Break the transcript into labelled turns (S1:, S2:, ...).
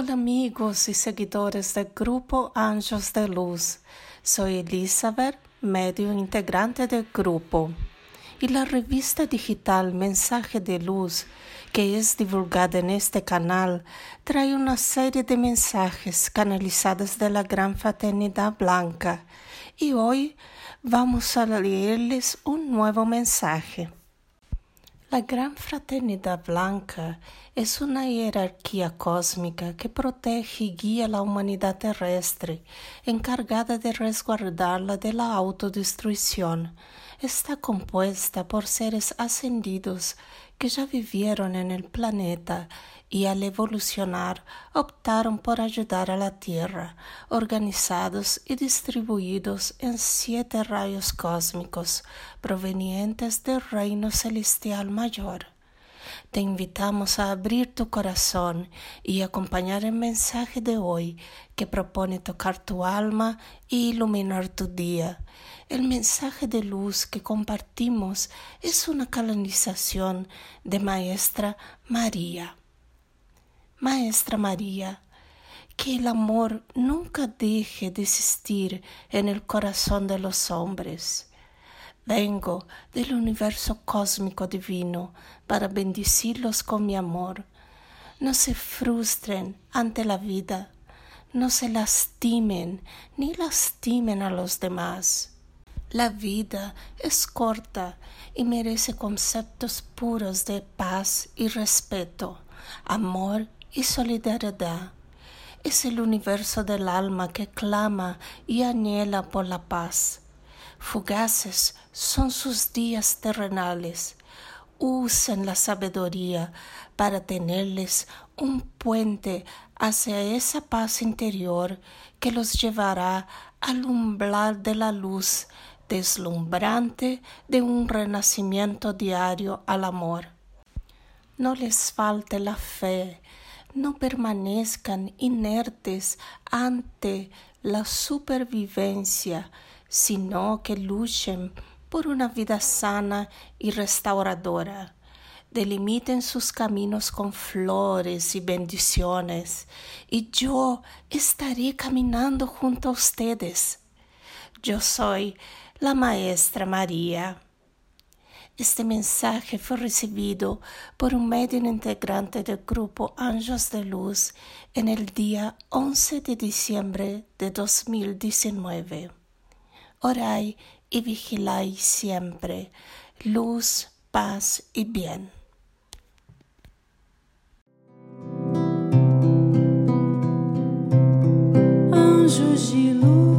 S1: Hola amigos y seguidores del grupo Anjos de Luz. Soy Elizabeth, medio integrante del grupo. Y la revista digital Mensaje de Luz, que es divulgada en este canal, trae una serie de mensajes canalizados de la Gran Fraternidad Blanca. Y hoy vamos a leerles un nuevo mensaje. La Gran Fraternidad Blanca es una jerarquía cósmica que protege y guía a la humanidad terrestre, encargada de resguardarla de la autodestrucción. Está compuesta por seres ascendidos que ya vivieron en el planeta y al evolucionar optaron por ayudar a la Tierra, organizados y distribuidos en siete rayos cósmicos provenientes del reino celestial mayor. Te invitamos a abrir tu corazón y acompañar el mensaje de hoy que propone tocar tu alma y iluminar tu día. El mensaje de luz que compartimos es una canalización de Maestra María. Maestra María, que el amor nunca deje de existir en el corazón de los hombres. Vengo del universo cósmico divino para bendecirlos con mi amor. No se frustren ante la vida, no se lastimen ni lastimen a los demás. La vida es corta y merece conceptos puros de paz y respeto, amor y solidaridad. Es el universo del alma que clama y anhela por la paz. Fugaces son sus días terrenales. Usen la sabiduría para tenerles un puente hacia esa paz interior que los llevará al umbral de la luz deslumbrante de un renacimiento diario al amor. No les falte la fe, no permanezcan inertes ante la supervivencia, sino que luchen por una vida sana y restauradora. Delimiten sus caminos con flores y bendiciones, y yo estaré caminando junto a ustedes. Yo soy la Maestra María. Este mensaje fue recibido por un medio integrante del grupo Anjos de Luz en el día 11 de diciembre de 2019. Orai y vigilai siempre. Luz, paz y bien.
S2: Anjos de luz.